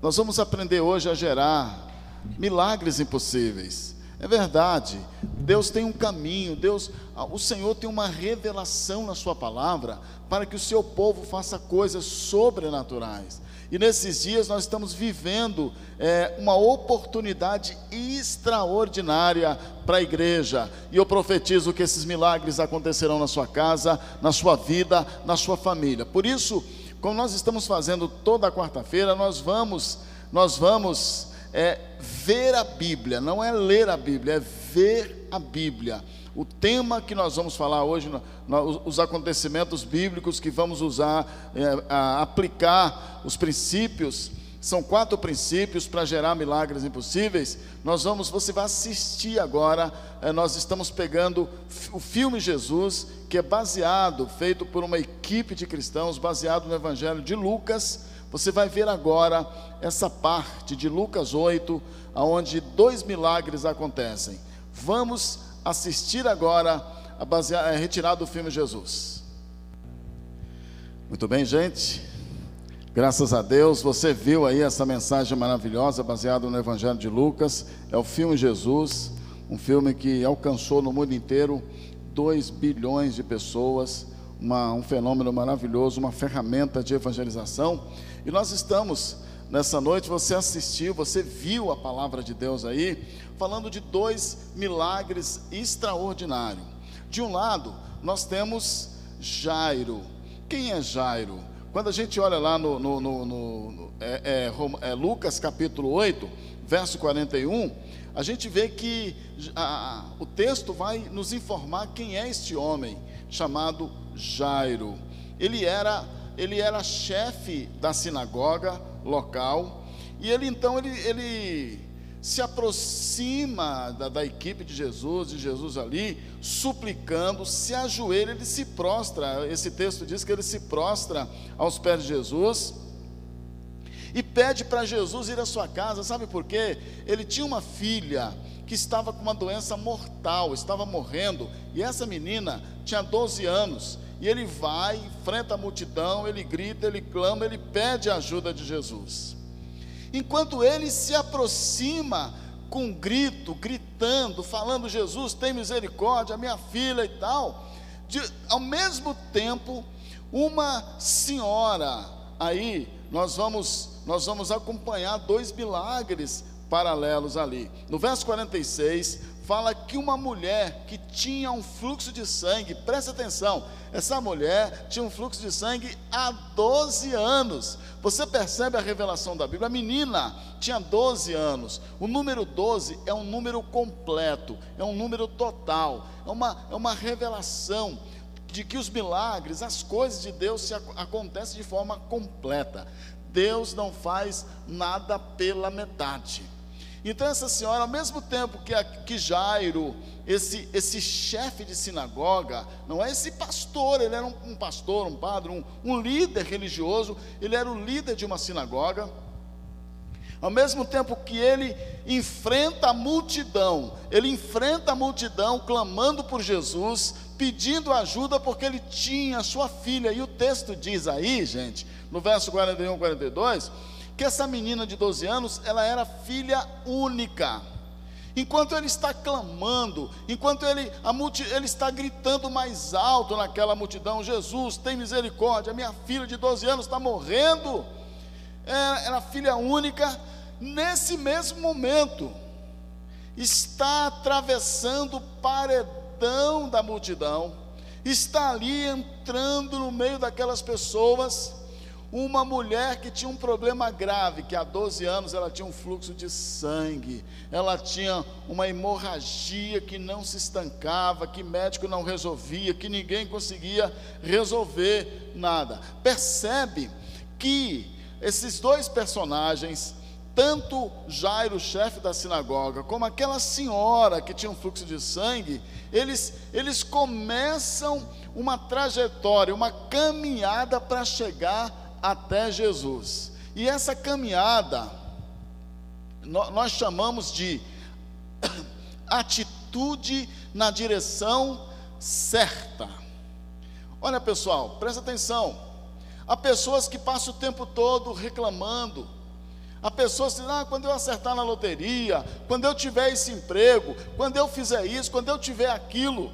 Nós vamos aprender hoje a gerar milagres impossíveis. É verdade. Deus tem um caminho, Deus, o Senhor tem uma revelação na sua palavra para que o seu povo faça coisas sobrenaturais. E nesses dias nós estamos vivendo é, uma oportunidade extraordinária para a igreja. E eu profetizo que esses milagres acontecerão na sua casa, na sua vida, na sua família. Por isso, como nós estamos fazendo toda quarta-feira, nós vamos, nós vamos é, ver a Bíblia, não é ler a Bíblia, é ver a Bíblia. O tema que nós vamos falar hoje, os acontecimentos bíblicos que vamos usar, é, aplicar os princípios, são quatro princípios para gerar milagres impossíveis. Nós vamos, você vai assistir agora. É, nós estamos pegando o filme Jesus, que é baseado, feito por uma equipe de cristãos, baseado no Evangelho de Lucas você vai ver agora essa parte de Lucas 8, onde dois milagres acontecem. Vamos assistir agora a, basear, a retirar do filme Jesus. Muito bem, gente. Graças a Deus, você viu aí essa mensagem maravilhosa baseada no Evangelho de Lucas. É o filme Jesus, um filme que alcançou no mundo inteiro 2 bilhões de pessoas, uma, um fenômeno maravilhoso, uma ferramenta de evangelização. E nós estamos nessa noite, você assistiu, você viu a palavra de Deus aí, falando de dois milagres extraordinários. De um lado, nós temos Jairo. Quem é Jairo? Quando a gente olha lá no, no, no, no é, é, é, Lucas capítulo 8, verso 41, a gente vê que a, o texto vai nos informar quem é este homem chamado Jairo. Ele era ele era chefe da sinagoga local, e ele então ele, ele se aproxima da, da, equipe de Jesus, de Jesus ali, suplicando, se ajoelha, ele se prostra. Esse texto diz que ele se prostra aos pés de Jesus e pede para Jesus ir à sua casa. Sabe por quê? Ele tinha uma filha que estava com uma doença mortal, estava morrendo, e essa menina tinha 12 anos. E ele vai, enfrenta a multidão, ele grita, ele clama, ele pede a ajuda de Jesus. Enquanto ele se aproxima com um grito, gritando, falando: Jesus, tem misericórdia, minha filha e tal. De, ao mesmo tempo, uma senhora, aí nós vamos, nós vamos acompanhar dois milagres paralelos ali. No verso 46, fala que uma mulher que tinha um fluxo de sangue, presta atenção, essa mulher tinha um fluxo de sangue há 12 anos. Você percebe a revelação da Bíblia? A menina tinha 12 anos. O número 12 é um número completo, é um número total, é uma, é uma revelação de que os milagres, as coisas de Deus se acontecem de forma completa. Deus não faz nada pela metade. Então essa senhora, ao mesmo tempo que, a, que Jairo, esse, esse chefe de sinagoga, não é esse pastor, ele era um, um pastor, um padre, um, um líder religioso, ele era o líder de uma sinagoga. Ao mesmo tempo que ele enfrenta a multidão, ele enfrenta a multidão clamando por Jesus, pedindo ajuda porque ele tinha sua filha. E o texto diz aí, gente, no verso 41 e 42, que essa menina de 12 anos, ela era filha única. Enquanto ele está clamando, enquanto ele, multi, ele está gritando mais alto naquela multidão: Jesus, tem misericórdia, minha filha de 12 anos está morrendo. Era, era filha única, nesse mesmo momento, está atravessando o paredão da multidão, está ali entrando no meio daquelas pessoas uma mulher que tinha um problema grave, que há 12 anos ela tinha um fluxo de sangue, ela tinha uma hemorragia que não se estancava, que médico não resolvia, que ninguém conseguia resolver nada. Percebe que esses dois personagens, tanto Jairo, chefe da sinagoga, como aquela senhora que tinha um fluxo de sangue, eles, eles começam uma trajetória, uma caminhada para chegar até Jesus. E essa caminhada, nós chamamos de atitude na direção certa. Olha pessoal, presta atenção. Há pessoas que passam o tempo todo reclamando, A pessoa se diz, ah, quando eu acertar na loteria, quando eu tiver esse emprego, quando eu fizer isso, quando eu tiver aquilo.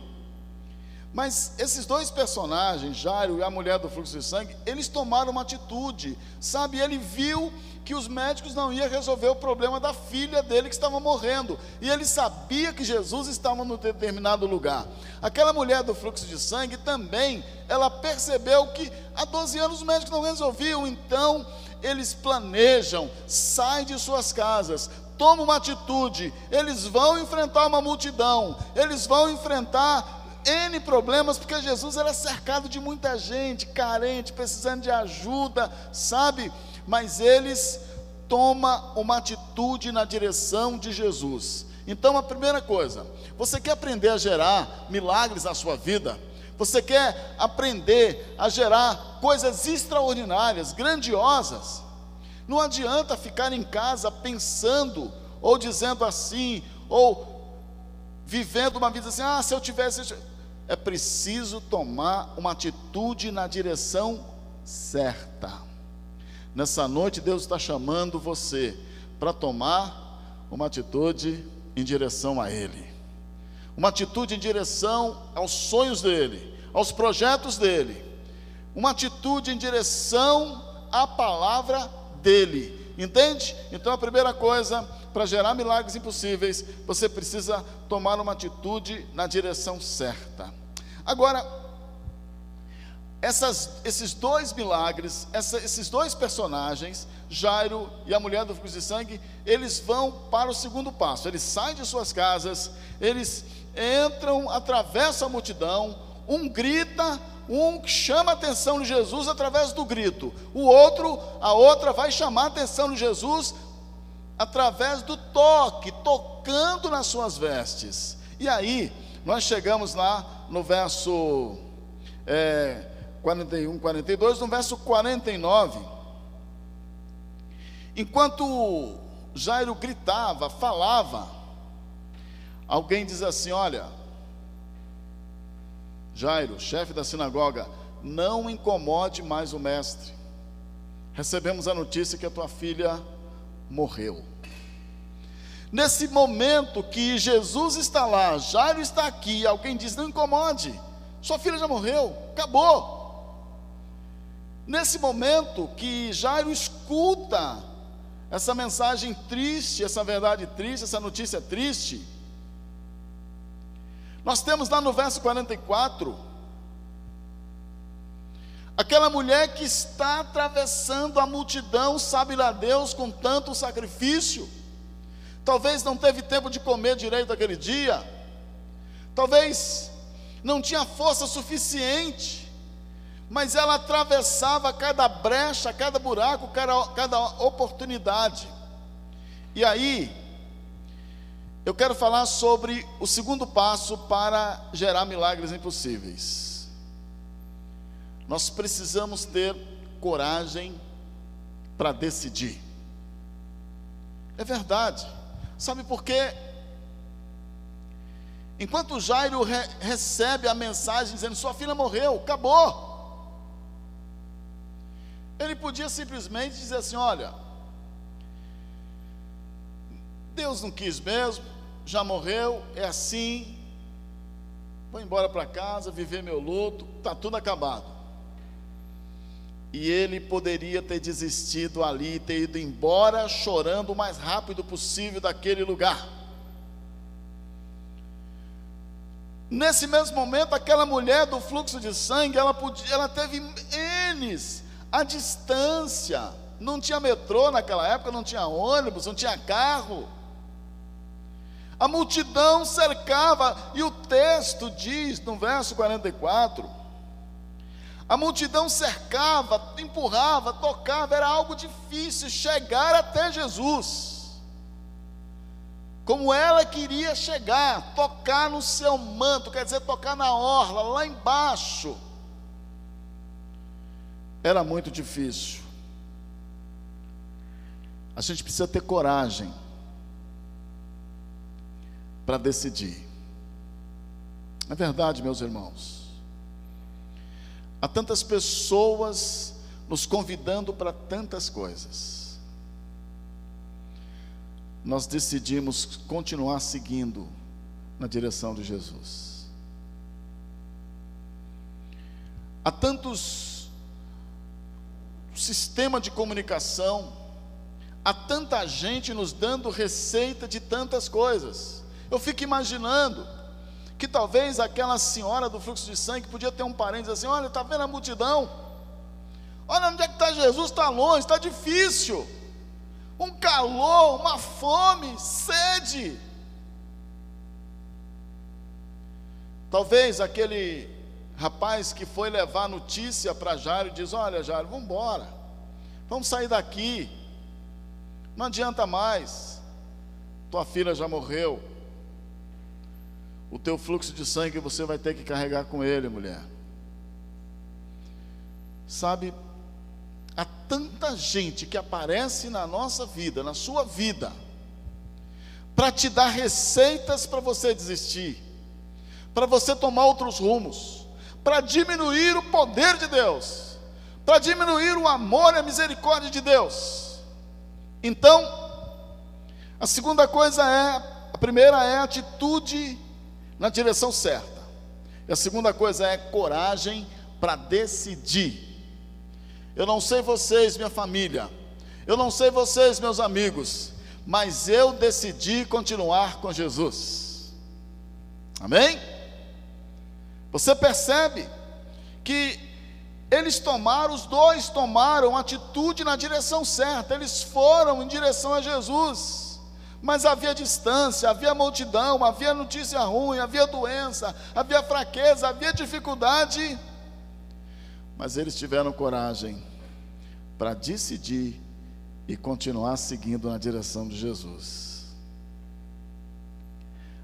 Mas esses dois personagens, Jairo e a mulher do fluxo de sangue, eles tomaram uma atitude, sabe? Ele viu que os médicos não iam resolver o problema da filha dele que estava morrendo, e ele sabia que Jesus estava num determinado lugar. Aquela mulher do fluxo de sangue também, ela percebeu que há 12 anos os médicos não resolviam, então eles planejam, saem de suas casas, tomam uma atitude, eles vão enfrentar uma multidão, eles vão enfrentar N problemas, porque Jesus era cercado de muita gente, carente, precisando de ajuda, sabe? Mas eles tomam uma atitude na direção de Jesus. Então, a primeira coisa, você quer aprender a gerar milagres na sua vida? Você quer aprender a gerar coisas extraordinárias, grandiosas? Não adianta ficar em casa pensando ou dizendo assim, ou vivendo uma vida assim: ah, se eu tivesse. É preciso tomar uma atitude na direção certa. Nessa noite, Deus está chamando você para tomar uma atitude em direção a Ele, uma atitude em direção aos sonhos dEle, aos projetos dEle, uma atitude em direção à palavra dEle, entende? Então a primeira coisa, para gerar milagres impossíveis, você precisa tomar uma atitude na direção certa. Agora, essas, esses dois milagres, essa, esses dois personagens, Jairo e a mulher do fluxo de sangue, eles vão para o segundo passo. Eles saem de suas casas, eles entram, atravessam a multidão, um grita, um chama a atenção de Jesus através do grito, o outro, a outra vai chamar a atenção de Jesus através do toque, tocando nas suas vestes. E aí, nós chegamos lá no verso é, 41, 42, no verso 49. Enquanto Jairo gritava, falava, alguém diz assim: Olha, Jairo, chefe da sinagoga, não incomode mais o mestre. Recebemos a notícia que a tua filha morreu. Nesse momento que Jesus está lá, Jairo está aqui, alguém diz: Não incomode, sua filha já morreu, acabou. Nesse momento que Jairo escuta essa mensagem triste, essa verdade triste, essa notícia triste, nós temos lá no verso 44, aquela mulher que está atravessando a multidão, sabe lá Deus, com tanto sacrifício, talvez não teve tempo de comer direito aquele dia, talvez não tinha força suficiente, mas ela atravessava cada brecha, cada buraco, cada, cada oportunidade. E aí, eu quero falar sobre o segundo passo para gerar milagres impossíveis. Nós precisamos ter coragem para decidir. É verdade. Sabe por quê? Enquanto Jairo re recebe a mensagem dizendo: Sua filha morreu, acabou. Ele podia simplesmente dizer assim: Olha, Deus não quis mesmo, já morreu, é assim, vou embora para casa, viver meu luto, está tudo acabado. E ele poderia ter desistido ali, ter ido embora chorando o mais rápido possível daquele lugar. Nesse mesmo momento, aquela mulher do fluxo de sangue, ela, podia, ela teve N's a distância. Não tinha metrô naquela época, não tinha ônibus, não tinha carro. A multidão cercava, e o texto diz no verso 44: a multidão cercava, empurrava, tocava, era algo difícil chegar até Jesus. Como ela queria chegar, tocar no seu manto, quer dizer, tocar na orla, lá embaixo. Era muito difícil. A gente precisa ter coragem para decidir. É verdade, meus irmãos. Há tantas pessoas nos convidando para tantas coisas. nós decidimos continuar seguindo na direção de Jesus. Há tantos sistemas de comunicação, há tanta gente nos dando receita de tantas coisas. Eu fico imaginando que talvez aquela senhora do fluxo de sangue podia ter um parente assim: olha, está vendo a multidão? Olha onde é que está Jesus, está longe, está difícil. Um calor, uma fome, sede. Talvez aquele rapaz que foi levar notícia para Jairo diz: Olha, Jairo, vamos embora, vamos sair daqui, não adianta mais, tua filha já morreu, o teu fluxo de sangue você vai ter que carregar com ele, mulher. Sabe, há tanta gente que aparece na nossa vida, na sua vida, para te dar receitas para você desistir, para você tomar outros rumos, para diminuir o poder de Deus, para diminuir o amor e a misericórdia de Deus. Então, a segunda coisa é, a primeira é a atitude na direção certa. E a segunda coisa é coragem para decidir. Eu não sei vocês, minha família, eu não sei vocês, meus amigos, mas eu decidi continuar com Jesus. Amém? Você percebe que eles tomaram, os dois tomaram atitude na direção certa, eles foram em direção a Jesus. Mas havia distância, havia multidão, havia notícia ruim, havia doença, havia fraqueza, havia dificuldade. Mas eles tiveram coragem para decidir e continuar seguindo na direção de Jesus.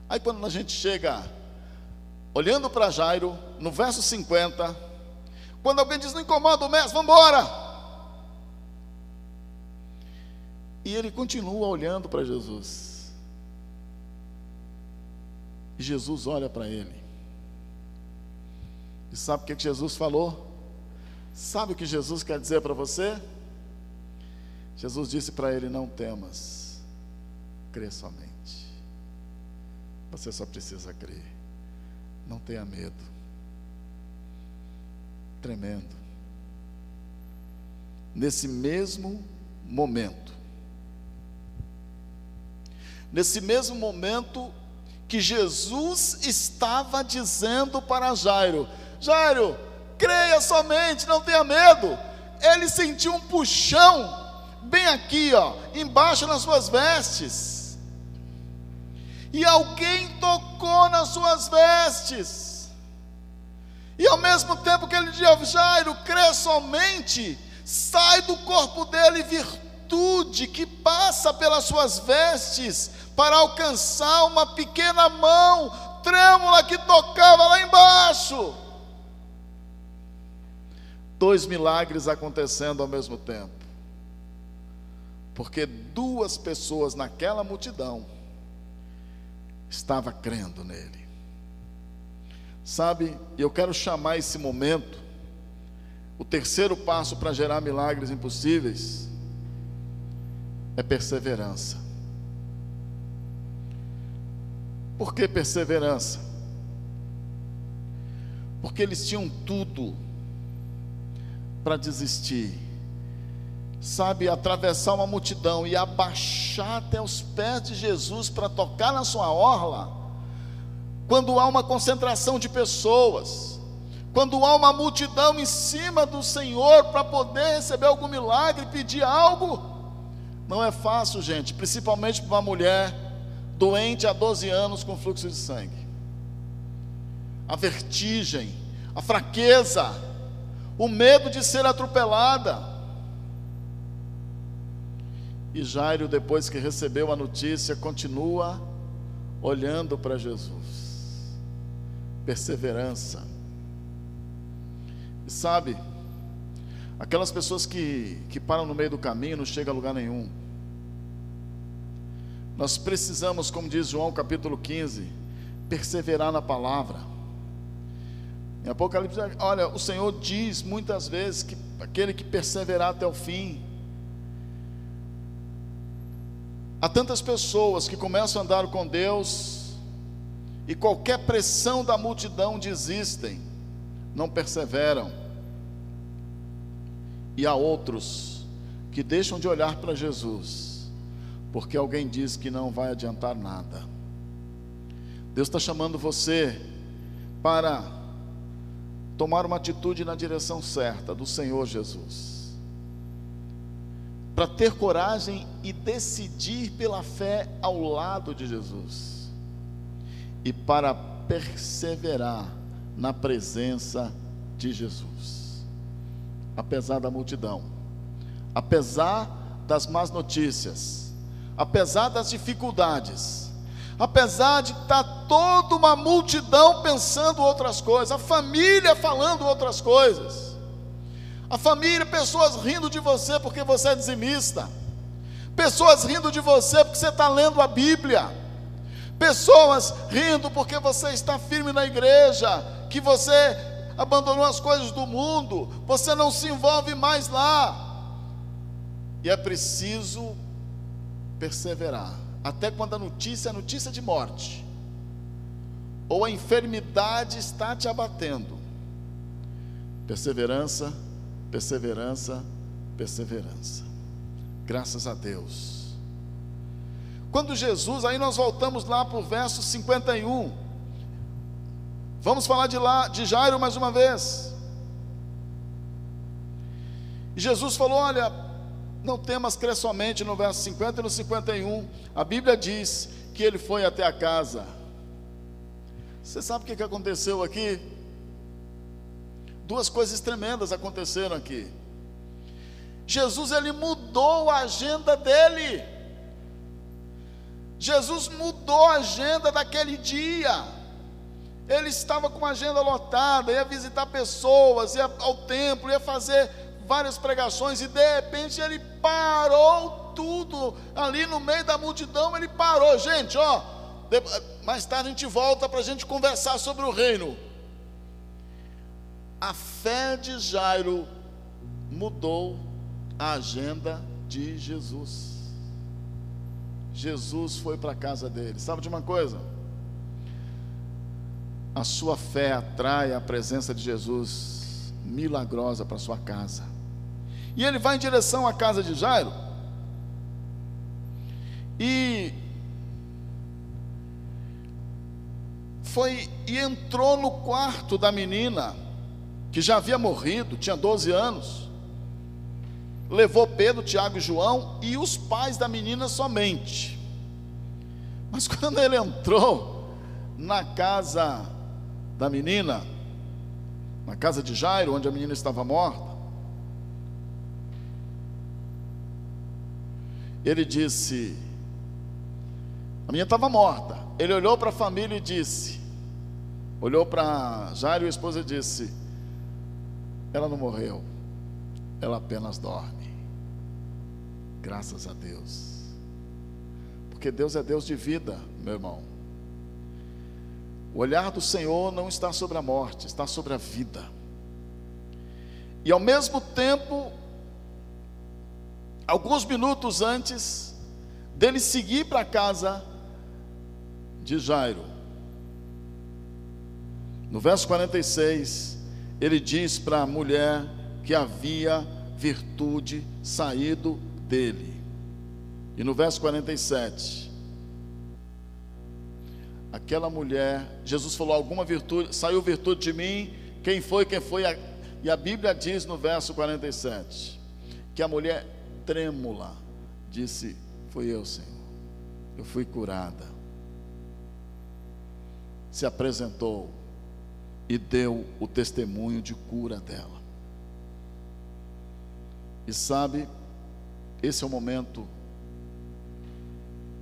Aí quando a gente chega olhando para Jairo, no verso 50, quando alguém diz: Não incomoda o mestre, vamos embora. E ele continua olhando para Jesus. E Jesus olha para ele. E sabe o que Jesus falou? Sabe o que Jesus quer dizer para você? Jesus disse para ele: Não temas, crê somente. Você só precisa crer. Não tenha medo. Tremendo. Nesse mesmo momento, nesse mesmo momento que Jesus estava dizendo para Jairo: Jairo, creia somente, não tenha medo. Ele sentiu um puxão, bem aqui, ó, embaixo nas suas vestes. E alguém tocou nas suas vestes. E ao mesmo tempo que ele dizia, Jairo, crê somente, sai do corpo dele virtude que passa pelas suas vestes para alcançar uma pequena mão trêmula que tocava lá embaixo. Dois milagres acontecendo ao mesmo tempo. Porque duas pessoas naquela multidão estava crendo nele. Sabe, eu quero chamar esse momento o terceiro passo para gerar milagres impossíveis é perseverança. Por que perseverança? Porque eles tinham tudo para desistir. Sabe, atravessar uma multidão e abaixar até os pés de Jesus para tocar na sua orla, quando há uma concentração de pessoas, quando há uma multidão em cima do Senhor para poder receber algum milagre, pedir algo, não é fácil, gente, principalmente para uma mulher doente há 12 anos com fluxo de sangue. A vertigem, a fraqueza, o medo de ser atropelada. E Jairo, depois que recebeu a notícia, continua olhando para Jesus. Perseverança. E sabe, aquelas pessoas que, que param no meio do caminho não chegam a lugar nenhum. Nós precisamos, como diz João capítulo 15, perseverar na palavra. Em Apocalipse, olha, o Senhor diz muitas vezes que aquele que perseverar até o fim, Há tantas pessoas que começam a andar com Deus e qualquer pressão da multidão desistem, não perseveram. E há outros que deixam de olhar para Jesus, porque alguém diz que não vai adiantar nada. Deus está chamando você para tomar uma atitude na direção certa do Senhor Jesus, para ter coragem e decidir pela fé ao lado de Jesus, e para perseverar na presença de Jesus, apesar da multidão, apesar das más notícias, apesar das dificuldades, apesar de estar tá toda uma multidão pensando outras coisas, a família falando outras coisas, a família, pessoas rindo de você porque você é dizimista, pessoas rindo de você porque você está lendo a Bíblia, pessoas rindo porque você está firme na igreja, que você abandonou as coisas do mundo, você não se envolve mais lá, e é preciso perseverar até quando a notícia é notícia de morte, ou a enfermidade está te abatendo. Perseverança, perseverança, perseverança. Graças a Deus. Quando Jesus, aí nós voltamos lá para o verso 51. Vamos falar de lá, de Jairo mais uma vez. Jesus falou: Olha, não temas, crê somente no verso 50 e no 51. A Bíblia diz que ele foi até a casa. Você sabe o que aconteceu aqui? Duas coisas tremendas aconteceram aqui. Jesus ele mudou a agenda dele. Jesus mudou a agenda daquele dia. Ele estava com uma agenda lotada, ia visitar pessoas, ia ao templo, ia fazer várias pregações e de repente ele parou tudo ali no meio da multidão. Ele parou, gente, ó. Mais tarde a gente volta para a gente conversar sobre o reino. A fé de Jairo mudou a agenda de Jesus. Jesus foi para a casa dele. Sabe de uma coisa? A sua fé atrai a presença de Jesus milagrosa para sua casa. E ele vai em direção à casa de Jairo. E foi e entrou no quarto da menina que já havia morrido, tinha 12 anos. Levou Pedro, Tiago e João e os pais da menina somente. Mas quando ele entrou na casa da menina, na casa de Jairo, onde a menina estava morta, Ele disse: A minha estava morta. Ele olhou para a família e disse: Olhou para Jairo e a esposa e disse: Ela não morreu, ela apenas dorme. Graças a Deus. Porque Deus é Deus de vida, meu irmão. O olhar do Senhor não está sobre a morte, está sobre a vida. E ao mesmo tempo, alguns minutos antes dele seguir para a casa de Jairo. No verso 46, ele diz para a mulher que havia virtude saído dele. E no verso 47, aquela mulher, Jesus falou: alguma virtude, saiu virtude de mim, quem foi, quem foi? E a Bíblia diz no verso 47 que a mulher trêmula, disse: Foi eu, Senhor, eu fui curada. Se apresentou e deu o testemunho de cura dela. E sabe, esse é o momento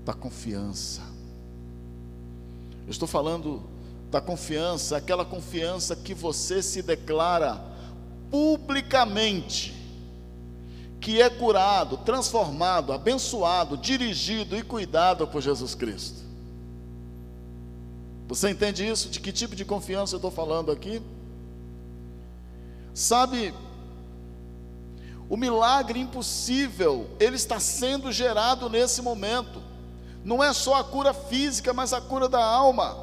da confiança. Eu estou falando da confiança, aquela confiança que você se declara publicamente que é curado, transformado, abençoado, dirigido e cuidado por Jesus Cristo. Você entende isso? De que tipo de confiança eu estou falando aqui? Sabe, O milagre impossível, ele está sendo gerado nesse momento. Não é só a cura física, mas a cura da alma.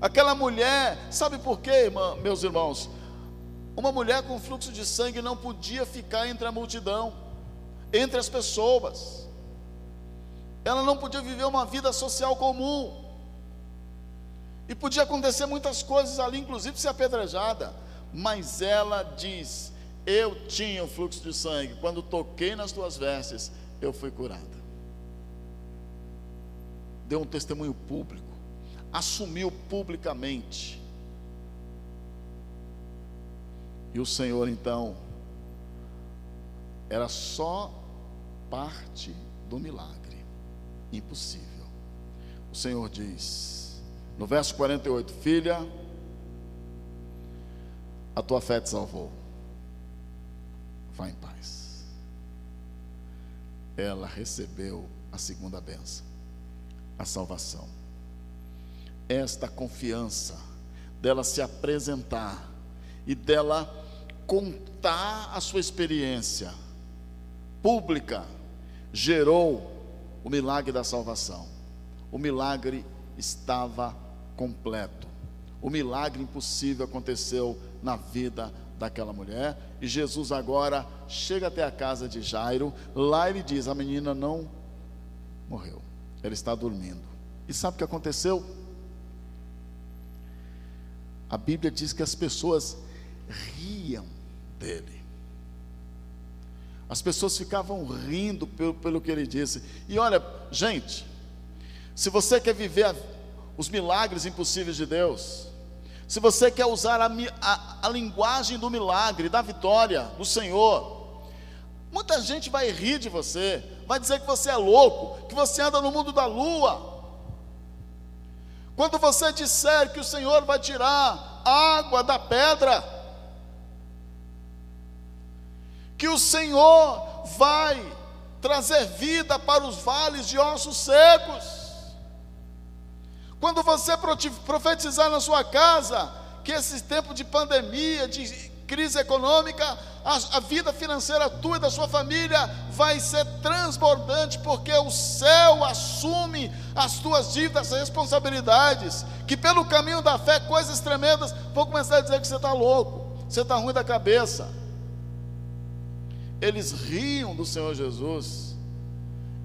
Aquela mulher, sabe por quê, meus irmãos? Uma mulher com fluxo de sangue não podia ficar entre a multidão, entre as pessoas. Ela não podia viver uma vida social comum. E podia acontecer muitas coisas ali, inclusive ser apedrejada. Mas ela diz: Eu tinha o fluxo de sangue. Quando toquei nas tuas vestes, eu fui curada. Deu um testemunho público. Assumiu publicamente. E o Senhor então era só parte do milagre. Impossível. O Senhor diz, no verso 48, filha, a tua fé te salvou. Vá em paz. Ela recebeu a segunda benção, a salvação. Esta confiança dela se apresentar e dela contar a sua experiência pública gerou o milagre da salvação. O milagre estava completo. O milagre impossível aconteceu na vida daquela mulher. E Jesus agora chega até a casa de Jairo. Lá ele diz: A menina não morreu, ela está dormindo. E sabe o que aconteceu? A Bíblia diz que as pessoas riam dele. As pessoas ficavam rindo pelo, pelo que ele disse. E olha, gente, se você quer viver a, os milagres impossíveis de Deus, se você quer usar a, a, a linguagem do milagre, da vitória do Senhor, muita gente vai rir de você, vai dizer que você é louco, que você anda no mundo da lua. Quando você disser que o Senhor vai tirar água da pedra, que o Senhor vai trazer vida para os vales de ossos secos. Quando você profetizar na sua casa que esse tempo de pandemia, de crise econômica, a, a, vida financeira tua e da sua família vai ser transbordante, porque o céu assume as tuas dívidas, as responsabilidades, que pelo caminho da fé, coisas tremendas vão começar a dizer que você está louco, você está ruim da cabeça eles riam do Senhor Jesus.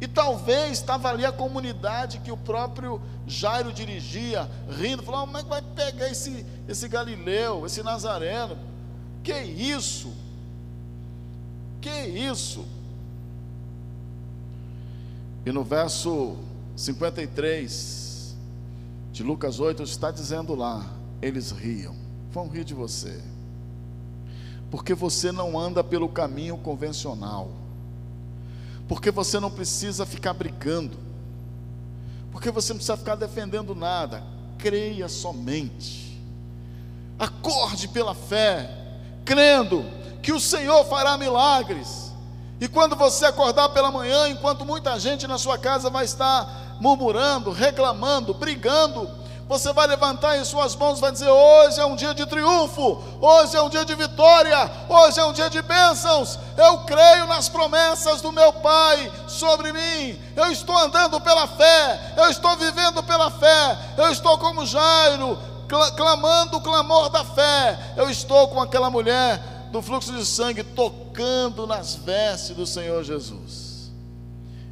E talvez estava ali a comunidade que o próprio Jairo dirigia, rindo, falando: como é que vai pegar esse, esse Galileu, esse Nazareno? Que isso? Que isso? E no verso 53 de Lucas 8 está dizendo lá: eles riam, vão rir de você porque você não anda pelo caminho convencional, porque você não precisa ficar brigando, porque você não precisa ficar defendendo nada, creia somente, acorde pela fé, crendo que o Senhor fará milagres, e quando você acordar pela manhã, enquanto muita gente na sua casa vai estar murmurando, reclamando, brigando, você vai levantar em suas mãos e vai dizer: Hoje é um dia de triunfo, hoje é um dia de vitória, hoje é um dia de bênçãos. Eu creio nas promessas do meu Pai sobre mim. Eu estou andando pela fé, eu estou vivendo pela fé, eu estou como Jairo, clamando o clamor da fé. Eu estou com aquela mulher do fluxo de sangue tocando nas vestes do Senhor Jesus.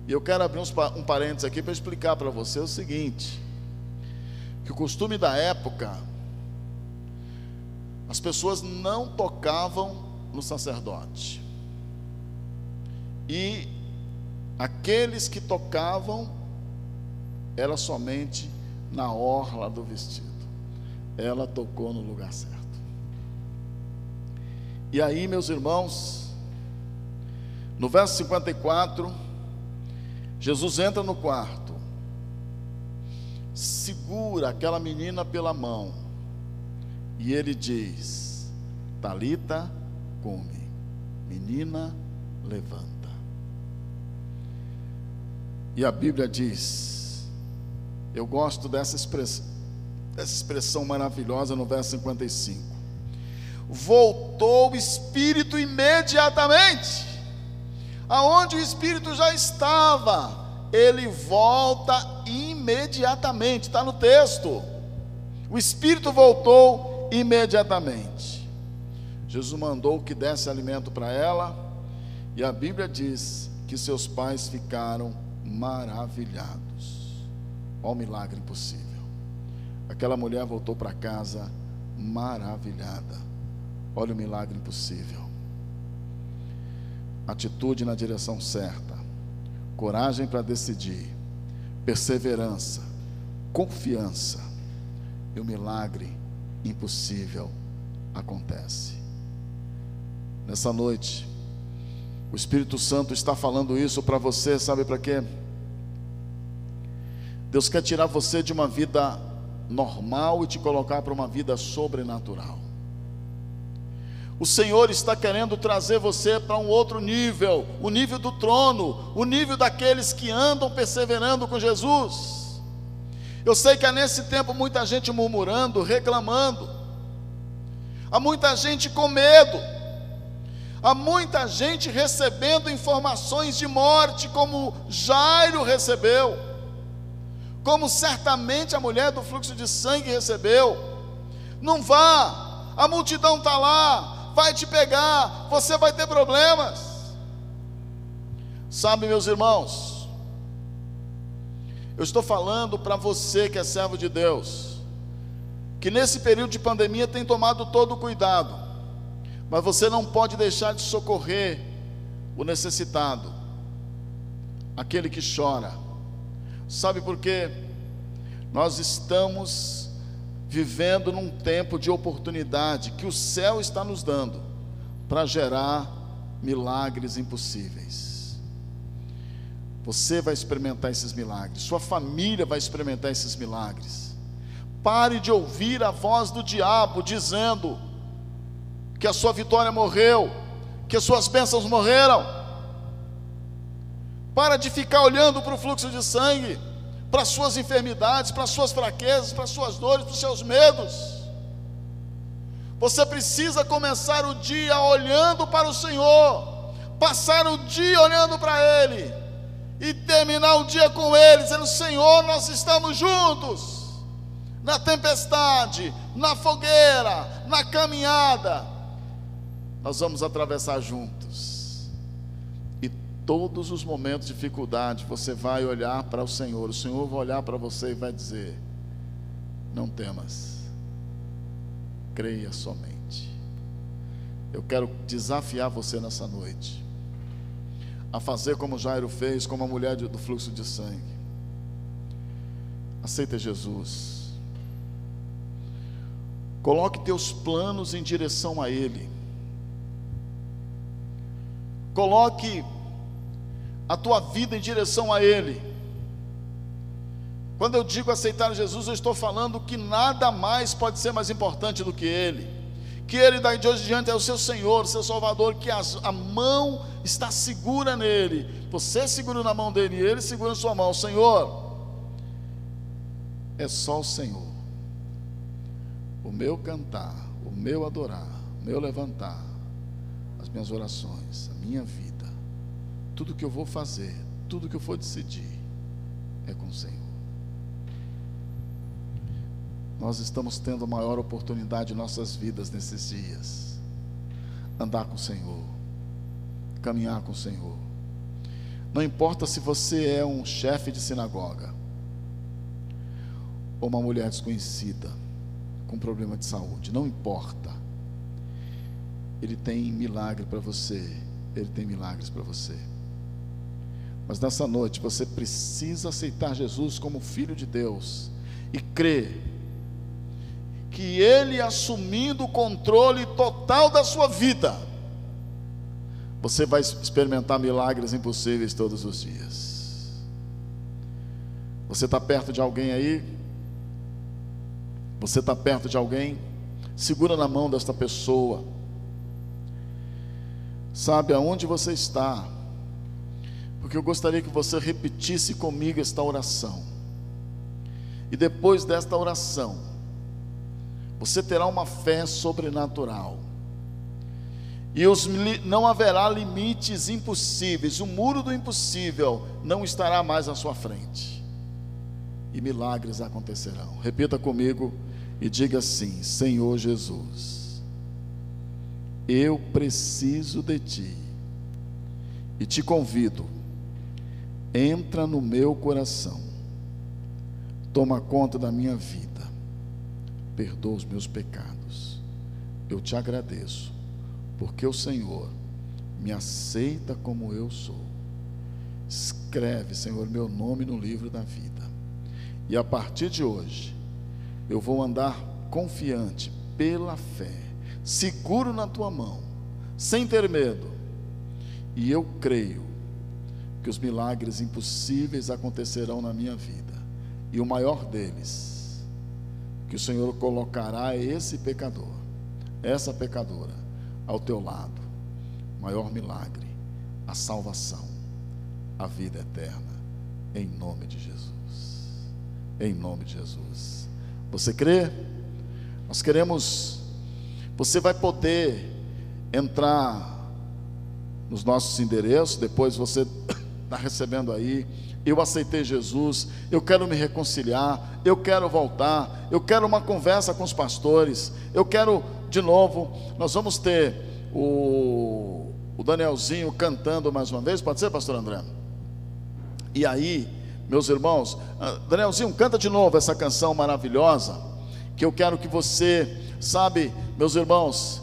E eu quero abrir um parênteses aqui para explicar para você o seguinte que o costume da época, as pessoas não tocavam no sacerdote. E aqueles que tocavam era somente na orla do vestido. Ela tocou no lugar certo. E aí, meus irmãos, no verso 54, Jesus entra no quarto segura aquela menina pela mão e ele diz: Talita, come, menina, levanta. E a Bíblia diz, eu gosto dessa expressão, dessa expressão maravilhosa no verso 55. voltou o espírito imediatamente. Aonde o espírito já estava, ele volta imediatamente, está no texto. O espírito voltou imediatamente. Jesus mandou que desse alimento para ela, e a Bíblia diz que seus pais ficaram maravilhados. Olha o milagre impossível. Aquela mulher voltou para casa maravilhada. Olha o milagre impossível. Atitude na direção certa, coragem para decidir, perseverança, confiança, e o milagre impossível acontece. Nessa noite, o Espírito Santo está falando isso para você, sabe para quê? Deus quer tirar você de uma vida normal e te colocar para uma vida sobrenatural. O Senhor está querendo trazer você para um outro nível, o nível do trono, o nível daqueles que andam perseverando com Jesus. Eu sei que há nesse tempo muita gente murmurando, reclamando, há muita gente com medo, há muita gente recebendo informações de morte, como Jairo recebeu, como certamente a mulher do fluxo de sangue recebeu. Não vá, a multidão está lá, vai te pegar, você vai ter problemas. Sabe, meus irmãos, eu estou falando para você que é servo de Deus, que nesse período de pandemia tem tomado todo o cuidado, mas você não pode deixar de socorrer o necessitado, aquele que chora. Sabe por quê? Nós estamos vivendo num tempo de oportunidade que o céu está nos dando para gerar milagres impossíveis. Você vai experimentar esses milagres, sua família vai experimentar esses milagres. Pare de ouvir a voz do diabo dizendo que a sua vitória morreu, que as suas bênçãos morreram. Para de ficar olhando para o fluxo de sangue para as suas enfermidades, para as suas fraquezas, para as suas dores, para seus medos. Você precisa começar o dia olhando para o Senhor, passar o dia olhando para Ele e terminar o dia com Ele, dizendo: Senhor, nós estamos juntos na tempestade, na fogueira, na caminhada. Nós vamos atravessar juntos todos os momentos de dificuldade, você vai olhar para o Senhor, o Senhor vai olhar para você e vai dizer: Não temas, creia somente. Eu quero desafiar você nessa noite a fazer como Jairo fez, como a mulher do fluxo de sangue. Aceita Jesus. Coloque teus planos em direção a Ele. Coloque a tua vida em direção a Ele. Quando eu digo aceitar Jesus, eu estou falando que nada mais pode ser mais importante do que Ele. Que Ele daí de hoje em diante é o seu Senhor, o seu Salvador, que a, mão está segura nele. Você segura na mão dele Ele segura na sua mão. Senhor, é só o Senhor. O meu cantar, o meu adorar, o meu levantar, as minhas orações, a minha vida tudo que eu vou fazer, tudo que eu for decidir, é com o Senhor. Nós estamos tendo a maior oportunidade em nossas vidas nesses dias. Andar com o Senhor, caminhar com o Senhor. Não importa se você é um chefe de sinagoga, ou uma mulher desconhecida, com problema de saúde, não importa. Ele tem milagre para você, ele tem milagres para você. Mas nessa noite você precisa aceitar Jesus como Filho de Deus e crer que Ele assumindo o controle total da sua vida, você vai experimentar milagres impossíveis todos os dias. Você está perto de alguém aí? Você está perto de alguém? Segura na mão desta pessoa. Sabe aonde você está? Porque eu gostaria que você repetisse comigo esta oração. E depois desta oração, você terá uma fé sobrenatural. e os, não haverá limites impossíveis, o muro do impossível não estará mais à sua frente, e milagres acontecerão. Repita comigo e diga assim: Senhor Jesus, eu preciso de Ti, e te convido, entra no meu coração, toma conta da minha vida, perdoa os meus pecados, eu te agradeço porque o Senhor me aceita como eu sou. Escreve, Senhor, meu nome no livro da vida. E a partir de hoje, eu vou andar confiante pela fé, seguro na tua mão, sem ter medo. E eu creio que os milagres impossíveis acontecerão na minha vida. E o maior deles, que o Senhor colocará esse pecador, essa pecadora, ao teu lado. Maior milagre, a salvação, a vida eterna, em nome de Jesus. Em nome de Jesus. Você crê? Nós queremos, você vai poder entrar nos nossos endereços, depois você está recebendo aí. Eu aceitei Jesus, eu quero me reconciliar, eu quero voltar, eu quero uma conversa com os pastores, eu quero de novo, nós vamos ter o, o Danielzinho cantando mais uma vez, pode ser, pastor André? E aí, meus irmãos, ah, Danielzinho, canta de novo essa canção maravilhosa, que eu quero que você, sabe, meus irmãos,